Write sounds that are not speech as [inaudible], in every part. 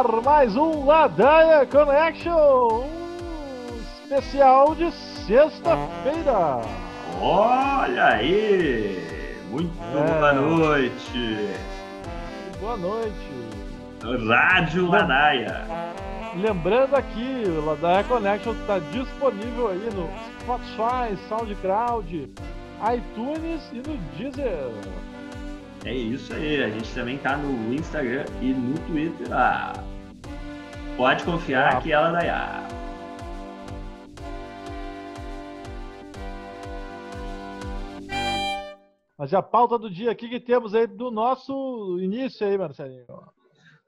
Ar mais um Ladaia Connection, um especial de sexta-feira. Olha aí! Muito É. boa noite! Boa noite. Rádio Ladaia. Lembrando aqui, o Ladaia Connection está disponível aí no Spotify, SoundCloud, iTunes e no Deezer. É isso aí, a gente também tá no Instagram e no Twitter. Ah, pode confiar Ah. que ela Ladaia. Mas a pauta do dia aqui que temos aí do nosso início aí, Marcelinho.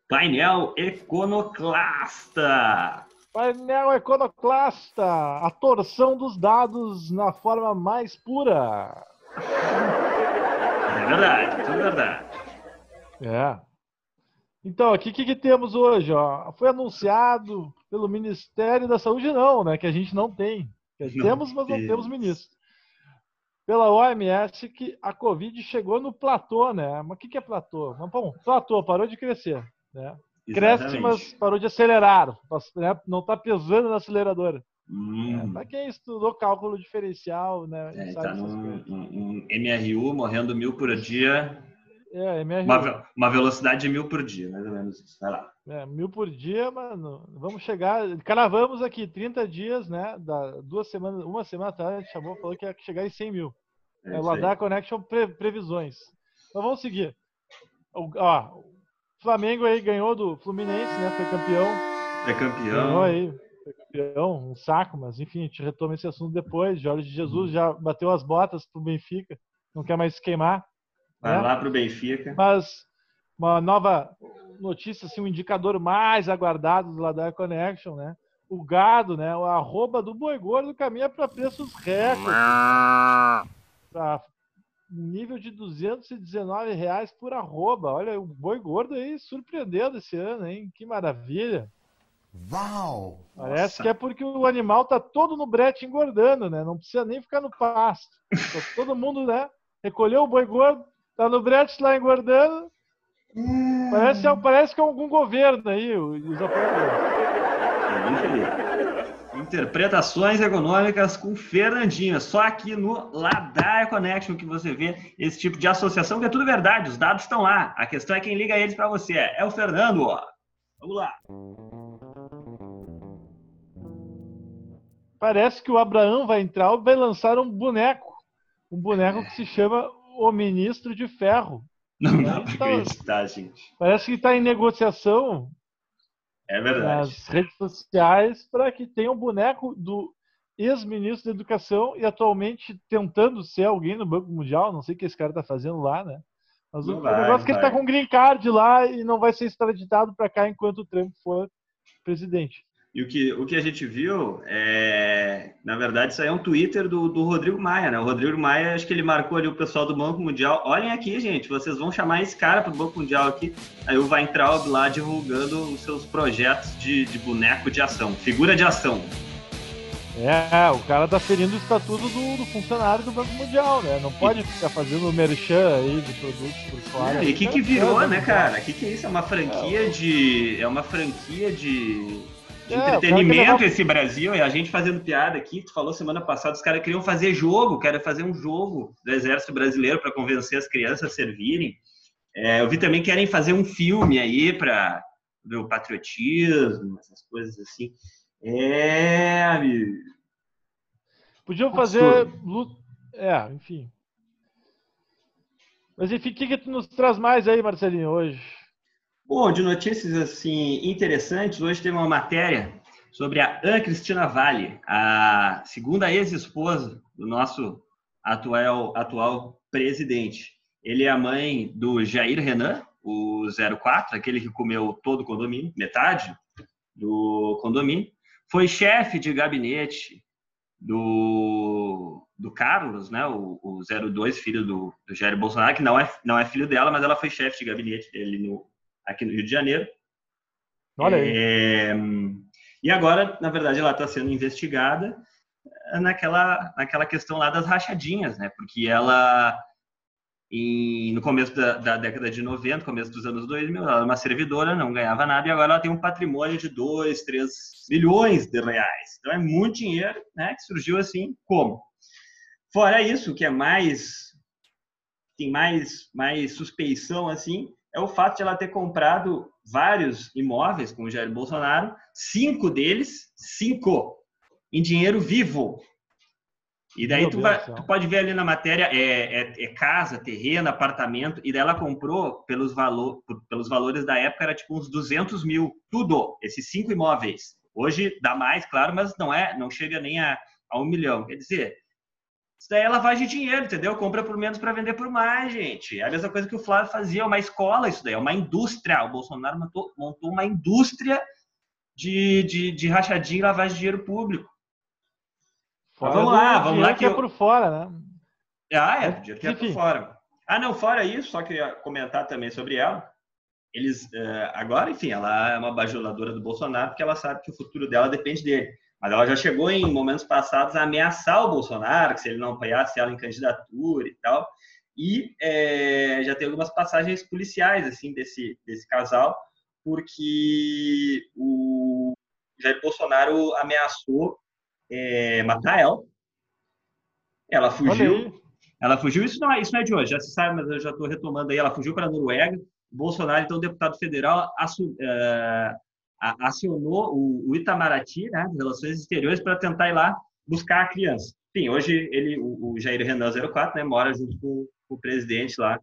Painel Iconoclasta. Painel Iconoclasta, a torção dos dados na forma mais pura. É verdade, tudo verdade. É. Então, aqui o que, que temos hoje? Ó? Foi anunciado pelo Ministério da Saúde, não, né? Que a gente não tem. Não temos, mas não temos. temos ministro. Pela OMS que a Covid chegou no platô, né? Mas o que, que é platô? Mas, bom, platô, parou de crescer. Né? Cresce, mas parou de acelerar. né? Não está pesando na aceleradora. Hum, Para quem estudou cálculo diferencial, né? é, tá num um- um MRU morrendo mil por dia. É, MRU. Uma, uma velocidade de mil por dia, mais ou menos isso. Vai lá. É, mil por dia, mano. Vamos chegar. Cravamos aqui 30 dias, né? Da, duas semanas, uma semana atrás, a gente chamou, falou que ia chegar em 100 mil. É, aí. Ladar Connection pre- previsões. Então vamos seguir. O, ó, Flamengo aí ganhou do Fluminense, né? Foi campeão. É Ganhou campeão. aí. Foi campeão, um saco, mas enfim, a gente retoma esse assunto depois. Jorge Jesus já bateu as botas pro Benfica, não quer mais se queimar. Vai né? lá pro Benfica. Mas uma nova notícia, assim, um indicador mais aguardado do Ladar Connection, né? O gado, né? O arroba do boi gordo caminha para preços recordes. Para nível de 219 reais por arroba. Olha, o boi gordo aí surpreendendo esse ano, hein? Que maravilha. Uau! Parece Nossa. que é porque o animal tá todo no brete engordando, né? Não precisa nem ficar no pasto. [laughs] Tá todo mundo, né? Recolheu o boi gordo, tá no brete lá engordando. Parece, parece que é algum governo aí, os apoiadores. Interpretações econômicas com Fernandinho. Só aqui no Ladaia Connection que você vê esse tipo de associação, que é tudo verdade. Os dados estão lá. A questão é quem liga eles para você. É o Fernando, ó. Vamos lá. Parece que o Abraão vai entrar e vai lançar um boneco. Um boneco que se chama o Ministro de Ferro. Não dá Então- pra acreditar, gente. Parece que está em negociação É verdade. nas redes sociais para que tenha um boneco do ex-ministro da Educação e atualmente tentando ser alguém no Banco Mundial. Não sei o que esse cara está fazendo lá, né? Mas Não o vai, negócio é que ele está com green card lá e não vai ser extraditado para cá enquanto o Trump for presidente. E o que, o que a gente viu é, na verdade, isso aí é um Twitter do, do Rodrigo Maia, né? O Rodrigo Maia, acho que ele marcou ali o pessoal do Banco Mundial. Olhem aqui, gente, vocês vão chamar esse cara para o Banco Mundial aqui. Aí o Weintraub lá divulgando os seus projetos de, de boneco de ação, figura de ação. É, o cara tá ferindo o estatuto do, do funcionário do Banco Mundial, né? Não pode ficar fazendo merchan aí de produtos por fora. e o que, que virou, né, cara? O que, que é isso? É uma franquia de. É uma franquia de. De É, entretenimento levar- esse Brasil, e a gente fazendo piada aqui, tu falou semana passada, os caras queriam fazer jogo, querem fazer um jogo do Exército Brasileiro para convencer as crianças a servirem. É, eu vi também que querem fazer um filme aí para o patriotismo, essas coisas assim. É, amigo. Podiam fazer. É, enfim. Mas enfim, o que, que tu nos traz mais aí, Marcelinho, hoje? Bom, de notícias assim interessantes, hoje tem uma matéria sobre a Ana Cristina Vale, a segunda ex-esposa do nosso atual, atual presidente. Ele é a mãe do Jair Renan, o 04, aquele que comeu todo o condomínio, metade do condomínio. Foi chefe de gabinete do, do Carlos, né, o, o 02, filho do, do Jair Bolsonaro, que não é, não é filho dela, mas ela foi chefe de gabinete dele no, aqui no Rio de Janeiro. Olha aí. É, e agora, na verdade, ela está sendo investigada naquela, naquela questão lá das rachadinhas, né? Porque ela em, no começo da, da, década de 90, começo dos anos 2000, ela era uma servidora, não ganhava nada, e agora ela tem um patrimônio de 2, 3 milhões de reais. Então é muito dinheiro, né, que surgiu assim, como? Fora isso, o que é mais, tem mais, mais suspeição, assim, é o fato de ela ter comprado vários imóveis com o Jair Bolsonaro, cinco deles, cinco, em dinheiro vivo. E daí tu, vai, tu, pode ver ali na matéria, é, é, é, casa, terreno, apartamento, e daí ela comprou pelos, valor, pelos valores da época, era tipo uns 200 mil, tudo, esses cinco imóveis. Hoje dá mais, claro, mas não é, não chega nem a, a um milhão. Quer dizer, isso daí é lavagem de dinheiro, entendeu? Compra por menos para vender por mais, gente. É a mesma coisa que o Flávio fazia, é uma escola isso daí, é uma indústria. O Bolsonaro montou, montou uma indústria de, de, de rachadinha e lavagem de dinheiro público. Fora vamos lá, vamos lá. Que, é eu... é por fora, né? Ah, é, o dinheiro que é por fora. Ah, não, fora isso, só queria comentar também sobre ela. Eles, uh, agora, enfim, ela é uma bajuladora do Bolsonaro porque ela sabe que o futuro dela depende dele. Mas ela já chegou em momentos passados a ameaçar o Bolsonaro, que se ele não apoiasse ela em candidatura e tal. E é, já tem algumas passagens policiais assim desse, desse casal, porque o Jair Bolsonaro ameaçou é, matar ela. Ela fugiu. Ela fugiu, isso não, é, isso não é de hoje, já se sabe, mas eu já estou retomando aí. Ela fugiu para a Noruega. Bolsonaro, então, deputado federal, uh, acionou o, Itamaraty, né, de Relações Exteriores, para tentar ir lá buscar a criança. Enfim, hoje ele, o, Jair Renan 04, né, mora junto com, o presidente lá,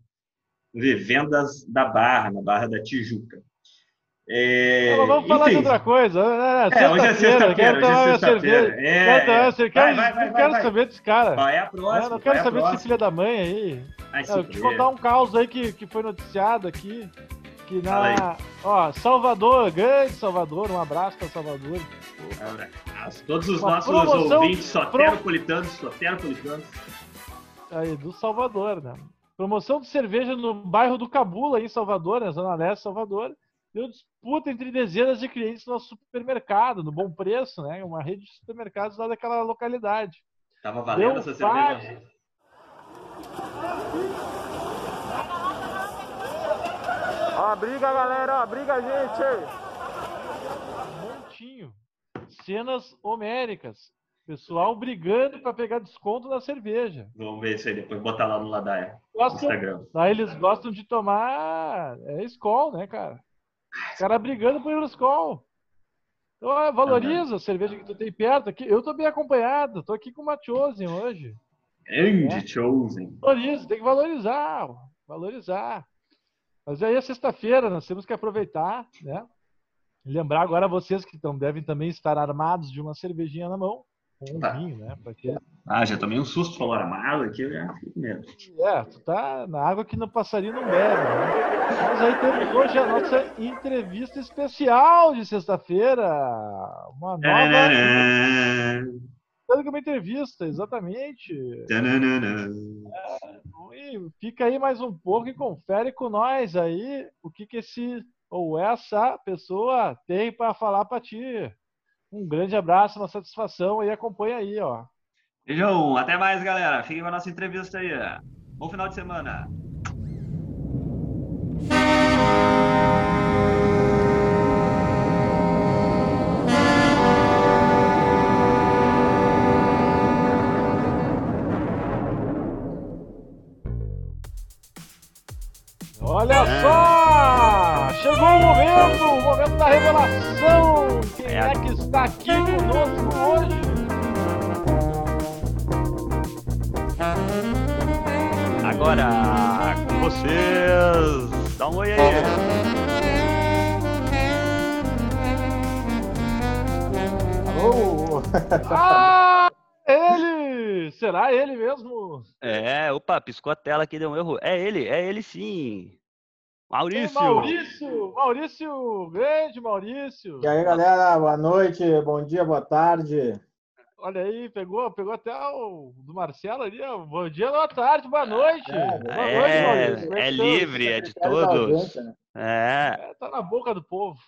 Vivendas da Barra, na Barra da Tijuca. É, vamos enfim. falar de outra coisa. É, é hoje é sexta-feira. Hoje é sexta-feira. É, quero, vai, quero, vai, vai, não quero saber desse cara. Vai a próxima. Não, quero saber desse filho da mãe aí. Não, eu contar um caos aí que, que foi noticiado aqui. Que na. Ó, Salvador, grande Salvador, um abraço para Salvador. Abraço. Todos os Uma nossos promoção, ouvintes soteropolitanos, soteropolitanos. Aí, do Salvador, né? Promoção de cerveja no bairro do Cabula, em Salvador, na Zona Leste Salvador deu disputa entre dezenas de clientes no nosso supermercado, no bom preço, né? Uma rede de supermercados lá daquela localidade. Tava valendo deu essa cerveja? Ó, briga, galera, ó, briga, gente! Montinho. Cenas homéricas. Pessoal brigando para pegar desconto na cerveja. Vamos ver isso aí depois, botar lá no Ladaia. Gostam, Instagram. Lá eles gostam de tomar é, Skol, né, cara? Os caras brigando por Euroscol. Então, ah, valoriza a cerveja que tu tem perto aqui. Eu tô bem acompanhado, tô aqui com uma Chosen hoje. Grande é. Chosen. Valoriza, tem que valorizar, valorizar. Mas aí é sexta-feira, nós temos que aproveitar, né? Lembrar agora vocês que tão, devem também estar armados de uma cervejinha na mão com um tá. vinho, né? Porque... Ah, já tomei um susto, falou armado aqui, eu já fico medo. É, tu tá na água que no passarinho não bebe, né? Mas aí temos hoje a nossa entrevista especial de sexta-feira. Uma nova. Tanto que uma entrevista, exatamente. É, e fica aí mais um pouco e confere com nós aí o que, que esse ou essa pessoa tem para falar para ti. Um grande abraço, uma satisfação e acompanha aí, ó. Beijão, até mais, galera. Fiquem com a nossa entrevista aí. Bom final de semana. Olha é. só! Chegou o momento, o momento da revelação. Quem é, é que está aqui conosco hoje? Agora, com vocês, dá um oi aí. Alô? ah, ele! Será ele mesmo? É, opa, piscou a tela aqui, deu um erro. É ele, é ele sim. Maurício! Maurício! Maurício! Grande Maurício! E aí, galera, boa noite, bom dia, boa tarde. Olha aí, pegou, pegou até o do Marcelo ali, ó. Bom dia, boa tarde, boa noite. É, boa é, noite, Maurício. É, é livre, é de todos. Né? É. é. Tá na boca do povo.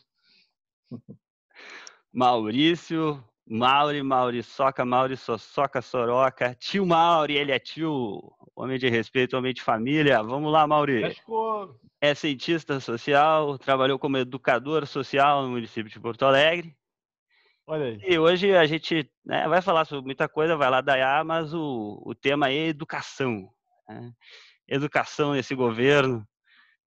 Maurício, Mauri, Mauri, Soca, Mauri, Soca, Soroca, tio Mauri, ele é tio, homem de respeito, homem de família. Vamos lá, Mauri. É cientista social, trabalhou como educador social no município de Porto Alegre. Olha aí. E hoje a gente né, vai falar sobre muita coisa, vai lá dar, mas o, o tema é educação. Né? Educação nesse governo.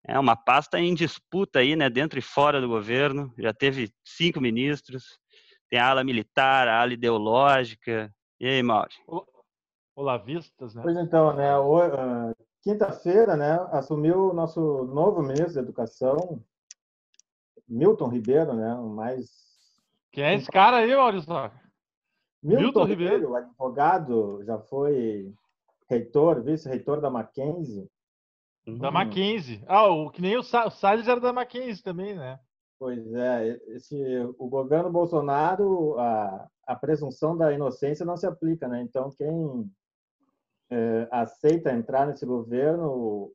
É uma pasta em disputa aí, né, dentro e fora do governo. Já teve cinco ministros. Tem a ala militar, a ala ideológica. E aí, Mauro? Olavistas, né? Pois então, né? Uh, Quinta-feira, né, assumiu o nosso novo ministro da Educação, Milton Ribeiro, né, o mais quem é esse cara aí, Maurício? Milton, Milton Ribeiro, Ribeiro, advogado, já foi reitor, vice-reitor da Mackenzie. Da hum. Mackenzie. Ah, o, que nem o, Sa o Salles era da Mackenzie também, né? Pois é, esse, o governo Bolsonaro, a, a presunção da inocência não se aplica, né? Então, quem é, aceita entrar nesse governo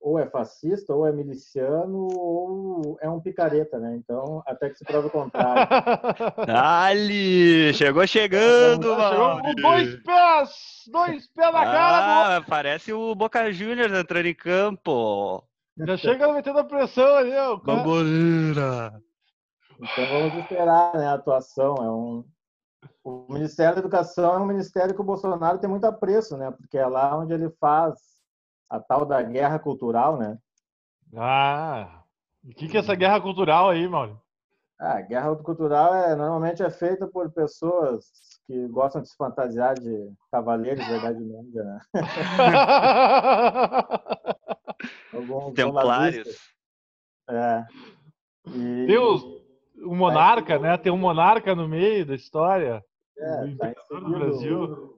ou é fascista, ou é miliciano, ou é um picareta, né? Então, até que se prove o contrário. [laughs] Ali! Chegou chegando, Chegou com dois pés! Dois pés na cara! Ah, parece o Boca Juniors entrando em campo. Já chega metendo a pressão ali, ó. Bamboleira! Então vamos esperar né, a atuação. É um... O Ministério da Educação é um ministério que o Bolsonaro tem muito apreço, né? Porque é lá onde ele faz a tal da guerra cultural, né? Ah, o que, que é essa guerra cultural aí, Mauro? Ah, a guerra cultural é, normalmente é feita por pessoas que gostam de se fantasiar de cavaleiros da Idade Média, né? [laughs] Alguns Templários. É. E... Tem o, o monarca, né? Tem um monarca no meio da história. É, tá do Brasil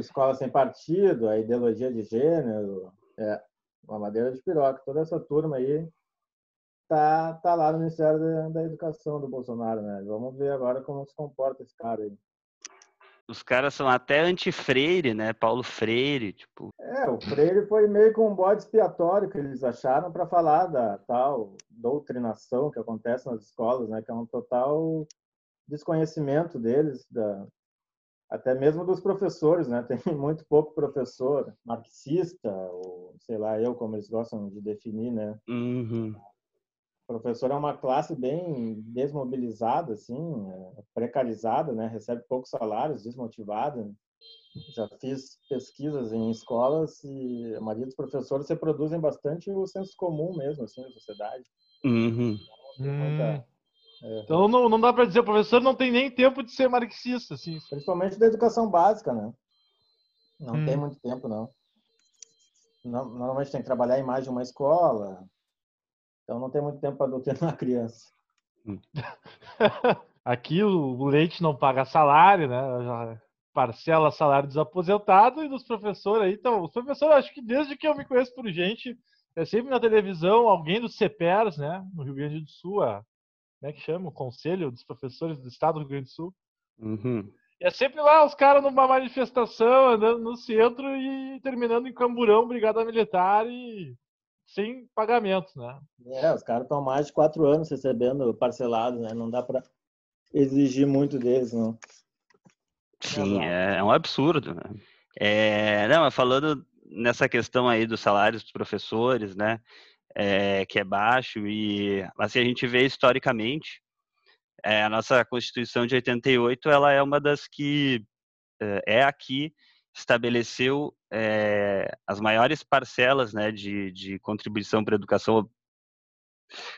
escola sem partido, a ideologia de gênero, é, uma madeira de piroca, toda essa turma aí tá, tá lá no Ministério da, da Educação do Bolsonaro, né? Vamos ver agora como se comporta esse cara aí. Os caras são até anti-Freire, né? Paulo Freire, tipo. É, o Freire foi meio com um bode expiatório que eles acharam para falar da tal doutrinação que acontece nas escolas, né? Que é um total desconhecimento deles da, até mesmo dos professores, né? [laughs] Tem muito pouco professor marxista, ou sei lá, eu como eles gostam de definir, né? Uhum. O professor é uma classe bem desmobilizada, assim, é, precarizada, né? Recebe poucos salários, desmotivada. Já fiz pesquisas em escolas e a maioria dos professores se produzem bastante o senso comum mesmo, assim, na sociedade. Uhum. Muita, é. Então não, não dá para dizer, o professor não tem nem tempo de ser marxista, assim. Principalmente da educação básica, né? Não hum. tem muito tempo, não. Normalmente tem que trabalhar em mais de uma escola, então não tem muito tempo para doutrinar a criança. Hum. [laughs] Aqui o leite não paga salário, né? Já parcela salário dos aposentados e dos professores aí. Então, os professores, acho que desde que eu me conheço por gente, é sempre na televisão alguém dos CEPERS, né? No Rio Grande do Sul, há como é que chama? O Conselho dos Professores do Estado do Rio Grande do Sul. Uhum. E é sempre lá os caras numa manifestação, andando no centro e terminando em camburão, brigada militar e sem pagamento, né? É, os caras estão mais de quatro anos recebendo parcelado, né? Não dá para exigir muito deles, não. Sim, é, é um absurdo, né? É, não, falando nessa questão aí dos salários dos professores, né? é, que é baixo e assim a gente vê historicamente é, a nossa Constituição de 88 ela é uma das que é, é aqui estabeleceu é, as maiores parcelas né, de, de contribuição para a educação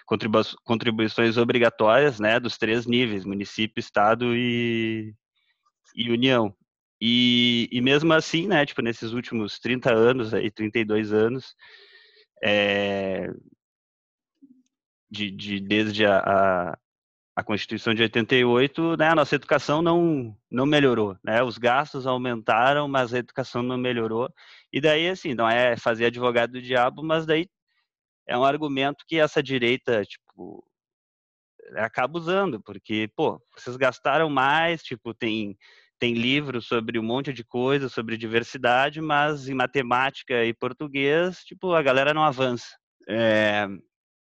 contribu contribuições obrigatórias né, dos três níveis município estado e, e união. E, e mesmo assim né tipo nesses últimos 30 anos aí 32 anos é, de, de, desde a, a, a, Constituição de 88, né, a nossa educação não, não melhorou. Né? Os gastos aumentaram, mas a educação não melhorou. E daí, assim, não é fazer advogado do diabo, mas daí é um argumento que essa direita, tipo, acaba usando, porque, pô, vocês gastaram mais, tipo, tem tem livros sobre um monte de coisa, sobre diversidade, mas em matemática e português, tipo, a galera não avança. É,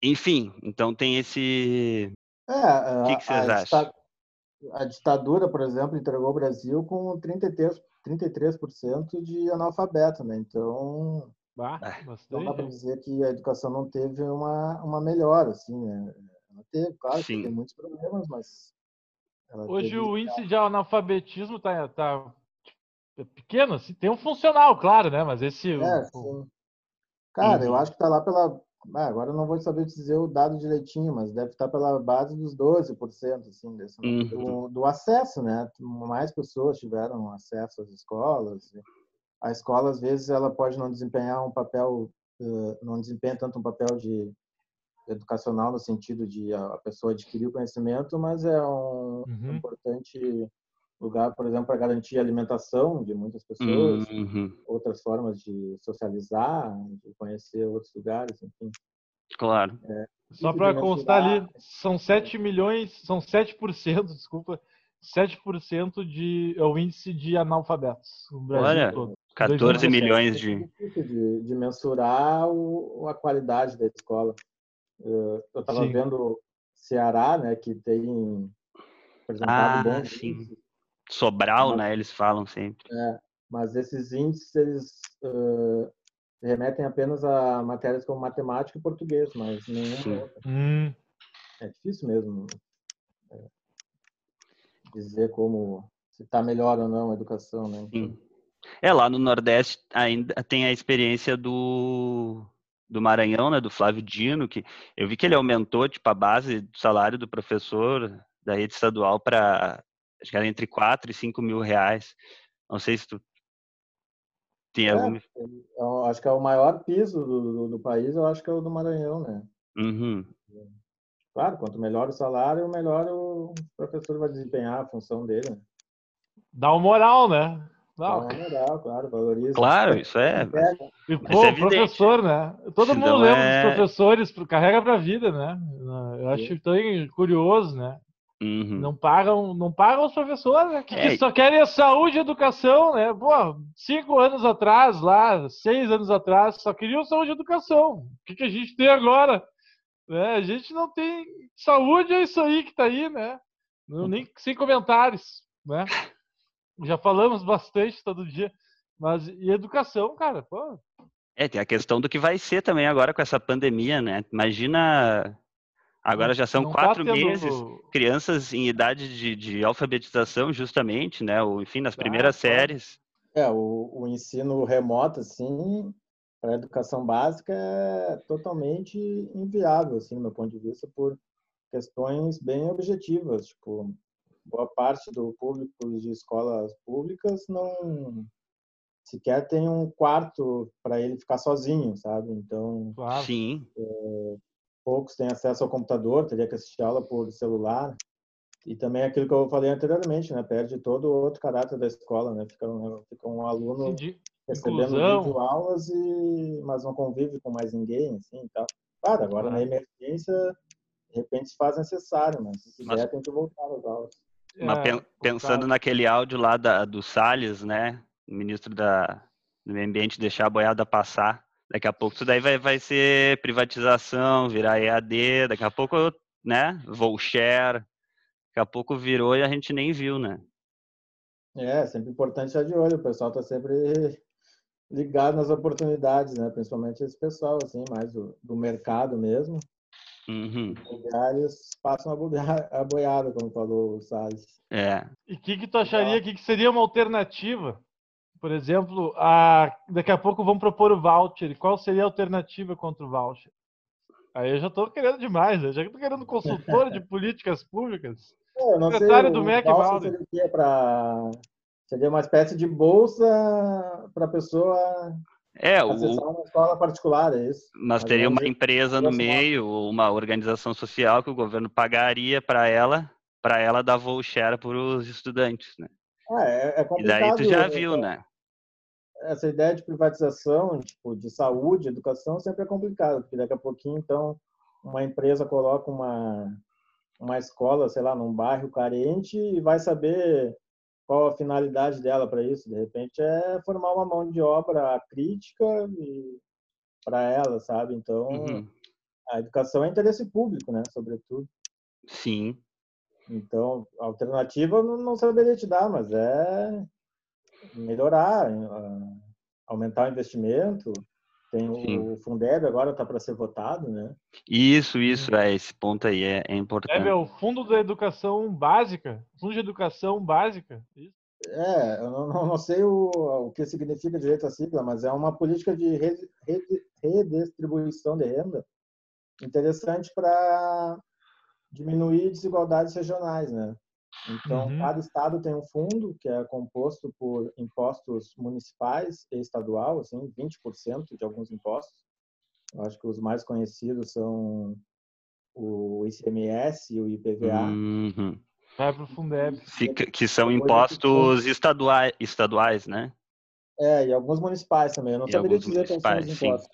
enfim, então tem esse. É, o que, que vocês acham? a ditadura, por exemplo, entregou o Brasil com 33, 33% de analfabeto, né? Então, Bah, É. não dá para dizer que a educação não teve uma, uma melhora, assim, né? Ela teve, claro, Sim. tem muitos problemas, mas ela Hoje teve- o índice de analfabetismo tá, tá é pequeno, assim, tem um funcional, claro, né? Mas esse. É, o-. Cara, eu Uhum. acho que tá lá pela. Ah, agora eu não vou saber dizer o dado direitinho, mas deve estar pela base dos 12%, assim, desse, Uhum. do, do acesso, né? Mais pessoas tiveram acesso às escolas. A escola, às vezes, ela pode não desempenhar um papel, não desempenha tanto um papel de educacional no sentido de a a pessoa adquirir o conhecimento, mas é um Uhum. importante lugar, por exemplo, para garantir a alimentação de muitas pessoas Uhum. outras formas de socializar, de conhecer outros lugares, enfim. Claro. Só Isso para constar ali, são 7 milhões, são 7%, [laughs] desculpa, 7% de é o índice de analfabetos no Brasil Olha, todo. 14 2017. milhões É de. difícil de, de mensurar o, a qualidade da escola. Eu estava vendo Ceará, né, que tem apresentado Ah, bons sim. Sobral, né? Eles falam sempre. mas esses índices eles eh, remetem apenas a matérias como matemática e português, mas Sim. nenhuma outra. Hum, É difícil mesmo é, dizer como se está melhor ou não a educação, né? Sim. É, lá no Nordeste ainda tem a experiência do, do Maranhão, né? Do Flávio Dino, que eu vi que ele aumentou, tipo, a base do salário do professor da rede estadual para, acho que era entre 4 e 5 mil reais. Não sei se tu tem É, alguma... eu acho que é o maior piso do, do, do país, eu acho que é o do Maranhão, né? Uhum. Claro, quanto melhor o salário, melhor o professor vai desempenhar a função dele. Né? dá uma moral, né? Dá Não, uma moral, claro, valoriza. Claro, isso é... É, e, Mas pô, é o professor, né? Todo Senão mundo lembra é- dos professores, pro- carrega pra vida, né? Eu acho tão curioso, né? Uhum. Não pagam, não pagam os professores, né? Que, que É. só querem a saúde e educação, né? Pô, cinco anos atrás, lá, seis anos atrás, só queriam saúde e educação. O que, que a gente tem agora? Né? A gente não tem saúde, é isso aí que tá aí, né? Não, nem sem comentários, né? Já falamos bastante todo dia. Mas e educação, cara? Pô, É, tem a questão do que vai ser também agora com essa pandemia, né? Imagina, agora já são não tá quatro tendo- meses, crianças em idade de, de alfabetização, justamente, né? Ou, enfim, nas Ah, primeiras claro. séries. é o, o ensino remoto, assim, para a educação básica é totalmente inviável, assim, do meu ponto de vista, por questões bem objetivas. Tipo, boa parte do público de escolas públicas não sequer tem um quarto para ele ficar sozinho, sabe? Então, Claro. Sim, poucos têm acesso ao computador, teria que assistir aula por celular. E também aquilo que eu falei anteriormente, né? Perde todo o outro caráter da escola, né? Fica um, fica um aluno recebendo videoaulas, e, mas não convive com mais ninguém, assim, e tal. Claro, agora na emergência, de repente se faz necessário, mas se quiser Mas- tem que voltar às aulas. mas é, pen- pensando claro. naquele áudio lá da, do Salles, né? O ministro da, do Meio Ambiente deixar a boiada passar. Daqui a pouco isso daí vai, vai ser privatização, virar EAD, daqui a pouco, né? Voucher. Daqui a pouco virou e a gente nem viu, né? É, sempre importante estar de olho, o pessoal está sempre ligado nas oportunidades, né? Principalmente esse pessoal, assim, mais do, do mercado mesmo. Uhum. Eles passam a boiada, a boiada, como falou o Salles. É. E o que, que tu acharia que, que seria uma alternativa? Por exemplo, a, daqui a pouco vão propor o voucher. Qual seria a alternativa contra o voucher? Aí eu já estou querendo demais, né? já estou querendo consultor de [laughs] políticas públicas. É, não sei, Secretário do o MEC, voucher seria? Pra... Seria uma espécie de bolsa para a pessoa É, o, uma escola particular, é isso? mas teria uma empresa no meio, uma organização social que o governo pagaria para ela, para ela dar voucher para os estudantes, né? Ah, é, é E daí tu já essa- viu, né? Essa ideia de privatização, tipo, de saúde, educação, sempre é complicado, porque daqui a pouquinho, então, uma empresa coloca uma, uma escola, sei lá, num bairro carente e vai saber qual a finalidade dela para isso. De repente, é formar uma mão de obra crítica para ela, sabe? Então, Uhum. a educação é interesse público, né, sobretudo. Sim. Então, alternativa eu não, não saberia te dar, mas é melhorar, aumentar o investimento. Tem Sim. o Fundeb agora está para ser votado, né? Isso, isso, é esse ponto aí é, é importante. É, meu, Fundo da Educação Básica. Fundo de Educação Básica. Isso. É, eu não, não- não sei o, o que significa direito à sigla, mas é uma política de re- re- redistribuição de renda interessante para diminuir desigualdades regionais, né? Então, Uhum. cada estado tem um fundo que é composto por impostos municipais e estadual, assim, 20% de alguns impostos. Eu acho que os mais conhecidos são o ICMS e o IPVA. Uhum. Vai pro Fundeb. Fica- que são impostos estaduais, estaduais, né? É, e alguns municipais também. Eu não E saberia dizer quais são os municipais, sim.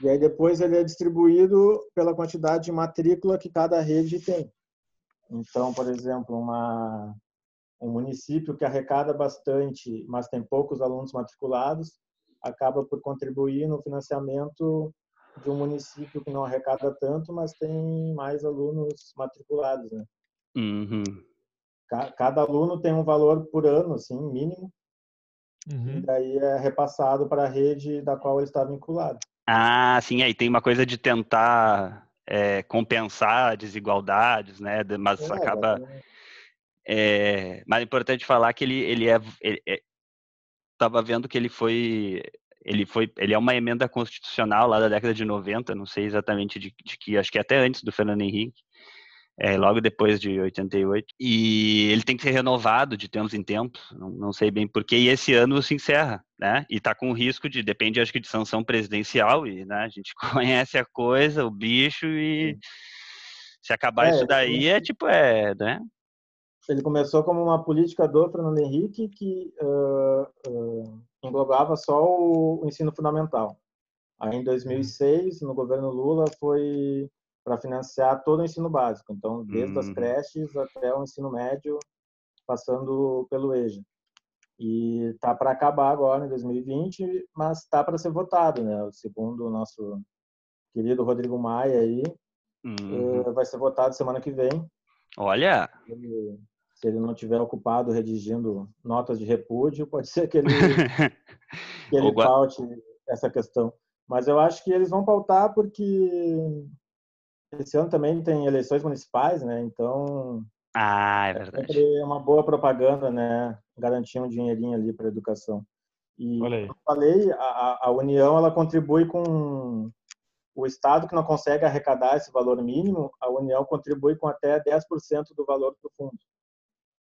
E aí depois ele é distribuído pela quantidade de matrícula que cada rede tem. Então, por exemplo, uma, um município que arrecada bastante, mas tem poucos alunos matriculados, acaba por contribuir no financiamento de um município que não arrecada tanto, mas tem mais alunos matriculados. Né? Uhum. Ca- Cada aluno tem um valor por ano, assim, mínimo, e Uhum. daí é repassado para a rede da qual ele está vinculado. Ah, sim, aí tem uma coisa de tentar é, compensar desigualdades, né? Mas É, acaba. É, mas é importante falar que ele, ele é. Ele, é- vendo que ele foi. Ele foi. Ele é uma emenda constitucional lá da década de 90, não sei exatamente de, de que, acho que até antes do Fernando Henrique. É, logo depois de 88. E ele tem que ser renovado de tempos em tempos, não, não sei bem porquê, e esse ano se encerra, né? E tá com risco de, depende acho que de sanção presidencial, e né, a gente [laughs] conhece a coisa, o bicho, e se acabar É, isso daí é tipo, é, né? Ele começou como uma política do Fernando Henrique que ah, ah, englobava só o, o ensino fundamental. Aí, em 2006, no governo Lula, foi para financiar todo o ensino básico. Então, desde as Uhum. creches até o ensino médio, passando pelo EJA. E tá para acabar agora, em 2020, mas tá para ser votado, né? Segundo o nosso querido Rodrigo Maia aí, Uhum. eh, vai ser votado semana que vem Olha, ele- se ele não tiver ocupado redigindo notas de repúdio, pode ser que ele, [laughs] que ele paute essa questão. Mas eu acho que eles vão pautar porque esse ano também tem eleições municipais, né? Então ah, é é verdade. sempre uma boa propaganda, né? Garantir um dinheirinho ali para educação. E como eu falei, a, a- a União ela contribui com o Estado que não consegue arrecadar esse valor mínimo, a União contribui com até 10% do valor do fundo.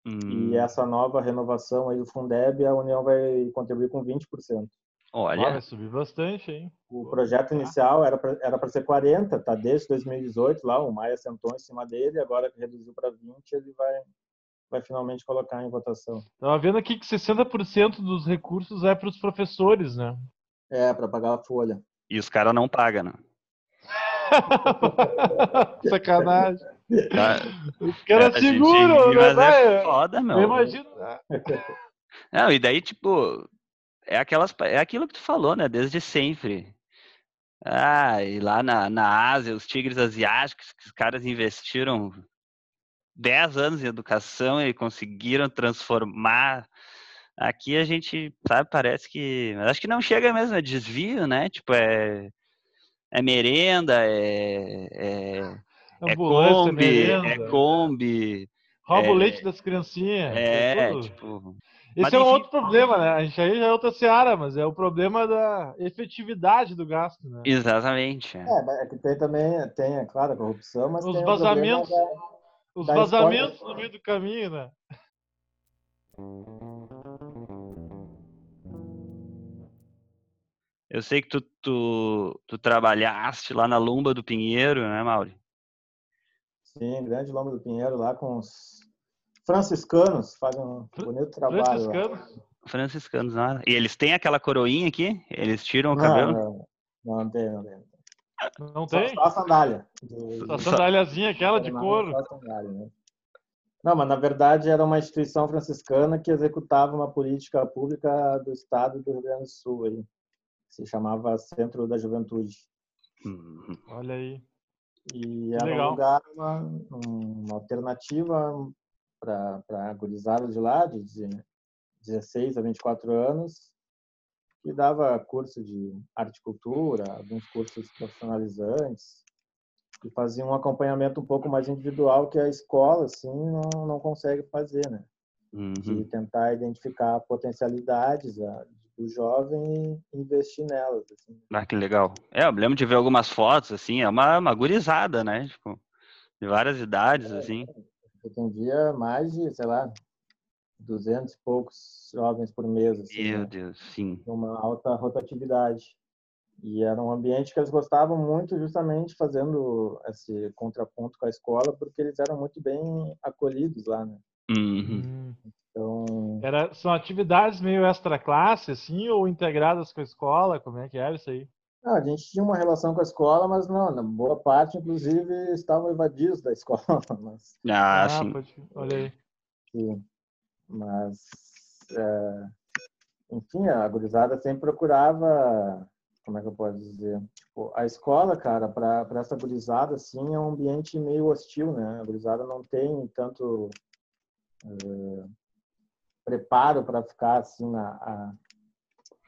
Hum, E essa nova renovação aí do Fundeb, a União vai contribuir com 20%. Olha, vai subir bastante, hein? O projeto inicial era para ser 40, tá desde 2018 lá, o Maia sentou em cima dele, agora que reduziu para 20, ele vai vai finalmente colocar em votação. Tava vendo aqui que 60% dos recursos é para os professores, né? É, para pagar a folha. e os caras não pagam, né? [laughs] Sacanagem. Tá? Os caras A gente seguram, né? mas é foda, meu. Eu imagino. [laughs] Não, e daí, tipo, é, aquelas, é aquilo que tu falou, né? Desde sempre. Ah, e lá na, na Ásia, os tigres asiáticos, que os caras investiram 10 anos em educação e conseguiram transformar. Aqui a gente, sabe, parece que. Acho que não chega mesmo, é desvio, né? Tipo, é. É merenda, é. É, é Ambulância, Kombi, é Kombi. rouba o é- leite das criancinhas. É, tudo. tipo. Esse mas é um enfim. outro problema, né? A gente aí já é outra seara, mas é o problema da efetividade do gasto, né? Exatamente. é. É, mas é que tem também, tem, é claro, a corrupção, mas Os tem o problema vazamentos. da- Os da vazamentos no meio do caminho, né? Eu sei que tu, tu, tu trabalhaste lá na Lumba do Pinheiro, né, Mauri? Sim, grande Lomba do Pinheiro lá com os franciscanos, fazem um bonito trabalho lá. Franciscanos. Franciscanos, nada. E eles têm aquela coroinha aqui? Eles tiram o Não, cabelo? não, não tem, não tem. Não Só, tem? só a sandália. De- A sandalhazinha aquela de Não, couro. só a sandália, né? Não, mas na verdade era uma instituição franciscana que executava uma política pública do estado do Rio Grande do Sul. Aí. Se chamava Centro da Juventude. Hum, Olha aí. E era Legal. um lugar, uma, uma alternativa para a gurizada de lá, de 16 a 24 anos, que dava curso de arte e cultura, alguns cursos profissionalizantes, e fazia um acompanhamento um pouco mais individual que a escola, assim, não, não consegue fazer, né? De Uhum. tentar identificar potencialidades ah, do jovem e investir nelas, assim. Ah, que legal. É, eu lembro de ver algumas fotos, assim, é uma, uma gurizada, né? Tipo, de várias idades, assim. Atendia mais de, sei lá, 200 e poucos jovens por mês, assim, Meu né? Deus, sim. uma alta rotatividade. E era um ambiente que eles gostavam muito, justamente fazendo esse contraponto com a escola, porque eles eram muito bem acolhidos lá, né? Uhum. Hum. Então, Era, são atividades meio extra classe, assim, ou integradas com a escola? Como é que era isso aí? Ah, a gente tinha uma relação com a escola, mas não, na boa parte, inclusive, estavam evadidos da [laughs] escola. Mas, Ah, sim. pode... olha aí. sim. mas é, enfim, a gurizada sempre procurava, como é que eu posso dizer? Tipo, a escola, cara, para essa gurizada, assim, é um ambiente meio hostil, né? A gurizada não tem tanto é, preparo para ficar, assim, na, a,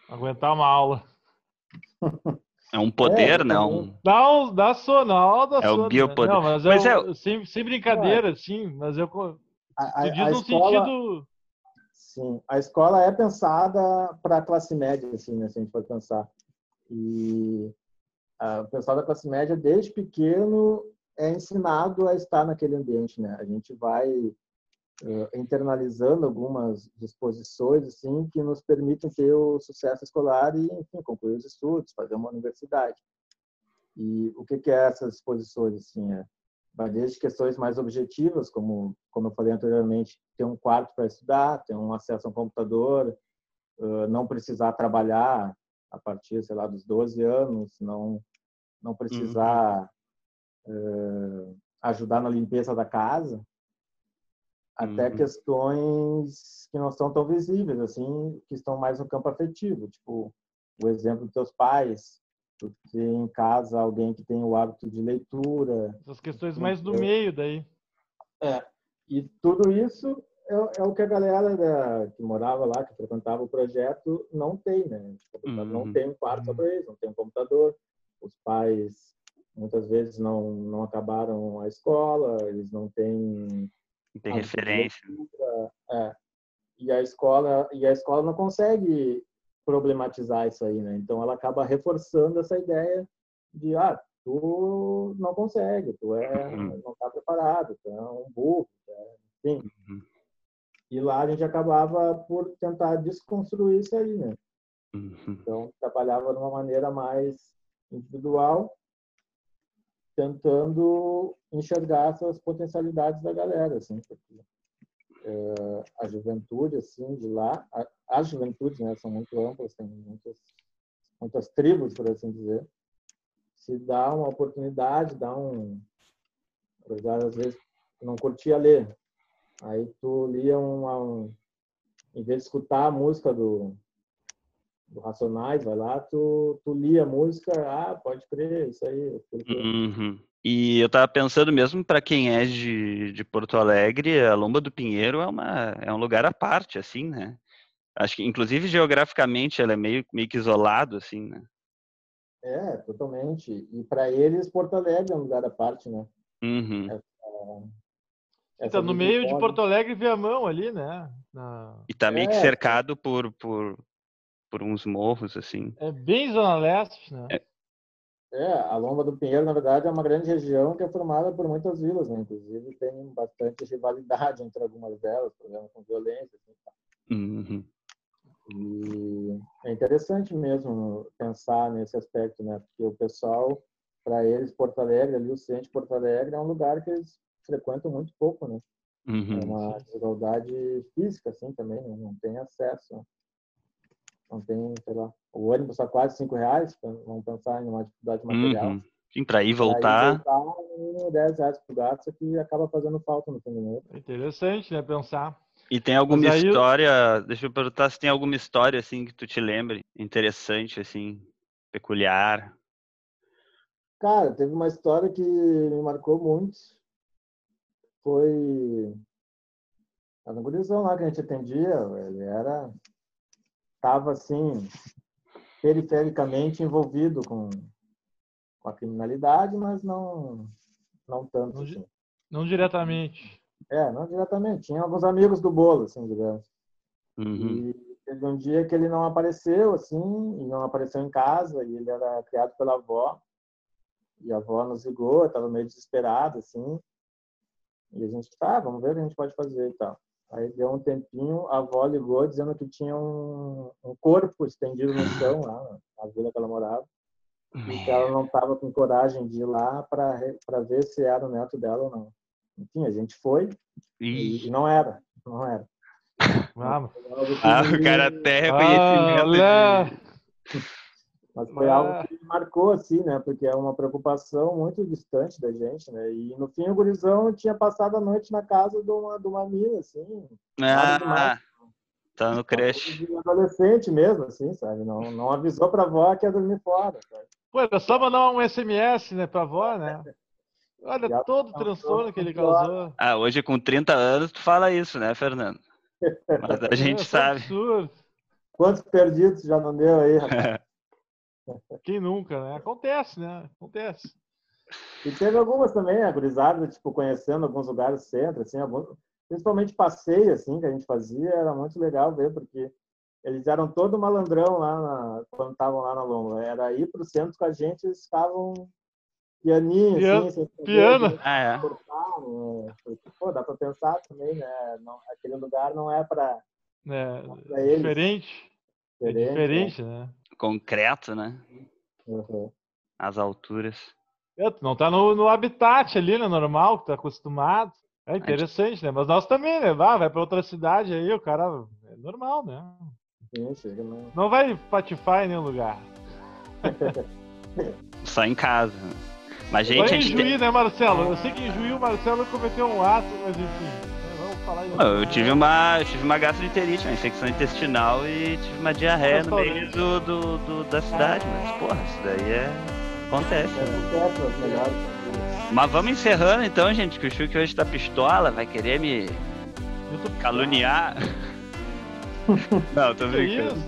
Aguentar uma aula. É um poder, É, não. Dá, dá sono, a aula dá É o sono, né? biopoder. Não, mas Mas é, é- um- sem, sem brincadeira, assim, mas eu a, a, diz a no escola... sentido. Sim, a escola é pensada para a classe média, assim, né, se a gente for pensar. E o pessoal da classe média, desde pequeno, é ensinado a estar naquele ambiente, né? A gente vai internalizando algumas disposições, assim, que nos permitem ter o sucesso escolar e, enfim, concluir os estudos, fazer uma universidade. E o que que é essas disposições, assim, é? Vai desde questões mais objetivas, como como eu falei anteriormente, ter um quarto para estudar, ter um acesso a um computador, uh, não precisar trabalhar a partir, sei lá, dos 12 anos, não não precisar uh, ajudar na limpeza da casa, até Uhum. questões que não são tão visíveis, assim, que estão mais no campo afetivo, tipo o exemplo dos teus pais, tu ter em casa alguém que tem o hábito de leitura, Essas questões mais do meio daí. E tudo isso é, é o que a galera da- que morava lá, que frequentava o projeto, não tem, né? Tipo, Não Uhum. tem um quarto só para eles, não tem um computador. Os pais, muitas vezes, não, não acabaram a escola, eles não têm... Não tem referência. É. E a escola e a escola não consegue problematizar isso aí, né? Então ela acaba reforçando essa ideia de ah, tu não consegue, tu é Uhum. não está preparado, tu é um burro, é- enfim. Uhum. E lá a gente acabava por tentar desconstruir isso aí, né? Uhum. Então trabalhava de uma maneira mais individual, tentando enxergar essas potencialidades da galera, assim, porque eh, a juventude, assim, de lá, a- as juventudes, né, são muito amplas, tem muitas, muitas tribos, por assim dizer, se dá uma oportunidade, dá um, apesar às vezes não curtia ler, aí tu lia uma, um, em vez de escutar a música do do Racionais, vai lá, tu, tu lia a música, ah, pode crer, isso aí. que- Uhum. E eu tava pensando mesmo para quem é de, de Porto Alegre, a Lomba do Pinheiro é uma é um lugar à parte, assim, né? Acho que inclusive geograficamente ela é meio meio que isolado, assim, né? É, totalmente. E para eles, Porto Alegre é um lugar à parte, né? Uhum. Essa Tá no meio de Porto Alegre e Viamão ali, né? Na- E tá meio que É, cercado por, por, por uns morros, assim. É bem Zona Leste, né? É, a Lomba do Pinheiro, na verdade, é uma grande região que é formada por muitas vilas, né? Inclusive, tem bastante rivalidade entre algumas delas, problemas com violência. Assim, tá? Uhum. E é interessante mesmo pensar nesse aspecto, né? Porque o pessoal, para eles, Porto Alegre, ali o centro de Porto Alegre, é um lugar que eles frequentam muito pouco, né? É Uhum. uma desigualdade física, assim, também, né? não tem acesso. Não tem, sei lá, o ônibus está quase cinco reais, vamos pensar em uma dificuldade material. Uhum. Sim, pra ir Pra ir voltar. voltar, é 10 reais por gato, isso aqui acaba fazendo falta no fim do mês. É interessante, né? Pensar. E tem alguma aí história, deixa eu perguntar se tem alguma história assim que tu te lembre, interessante assim, peculiar. Cara, teve uma história que me marcou muito. Foi a gurizão lá que a gente atendia, ele era estava assim perifericamente envolvido com, com a criminalidade, mas não não tanto Não assim. Não diretamente. É, não diretamente. Tinha alguns amigos do bolo, assim, digamos. Uhum. E teve um dia que ele não apareceu, assim, e não apareceu em casa, e ele era criado pela avó. E a avó nos ligou, estava meio desesperada, assim. E a gente, tá, vamos ver o que a gente pode fazer e tal. Aí deu um tempinho, a avó ligou dizendo que tinha um, um corpo estendido no chão, lá na vila que ela morava. E que ela não estava com coragem de ir lá para ver se era o neto dela ou não. Enfim, a gente foi e, e não era, não era. [laughs] Vamos. Ah, o cara até Ah, reconhecimento. olha. Mas foi Ah. algo que marcou, assim, né? Porque é uma preocupação muito distante da gente, né? E no fim o gurizão tinha passado a noite na casa de uma, de uma mina, assim. Ah, demais. tá no uma creche. adolescente mesmo, assim, sabe? Não, não avisou pra avó que ia dormir fora, sabe? Pô, era só mandar um SMS, né, pra avó, né? [laughs] Olha Já todo o transtorno que ele causou. Ah, hoje com 30 anos tu fala isso, né, Fernando? Mas a [laughs] gente É, sabe. absurdo. Quantos perdidos já não deu aí, rapaz? [laughs] Quem nunca, né? Acontece, né? Acontece. E teve algumas também, a gurizada, tipo, conhecendo alguns lugares do centro, assim, alguns, principalmente passeio, assim, que a gente fazia, era muito legal ver, porque eles eram todo malandrão lá na- quando estavam lá na Lomba. Era ir pro centro com a gente, eles ficavam pianinho, Piano- assim, saber piano. o que Ah, é. né? Porque, pô, dá pra pensar também, né? Não, aquele lugar não é para É, Pra eles. diferente. É diferente. diferente, né? Concreto, né? Uhum. As alturas. É, tu não tá no, no habitat ali, né? Normal, que tá acostumado. É interessante, né? Mas nós também, né? Vai, vai pra outra cidade aí, o cara. É normal, né? Sim, no... Não vai patifar em nenhum lugar. [laughs] Só em casa. Mas, gente, a em gente tem- né, Marcelo? Eu sei que em Juí o Marcelo cometeu um ato, mas enfim. Né, falar Pô, Eu tive uma, eu tive uma gastroenterite, uma infecção intestinal e tive uma diarreia no meio do, do, do- da cidade, mas porra, isso daí é. acontece. né? Mas vamos encerrando então, gente, que o Chuck hoje tá pistola, vai querer me caluniar. Não, tô brincando.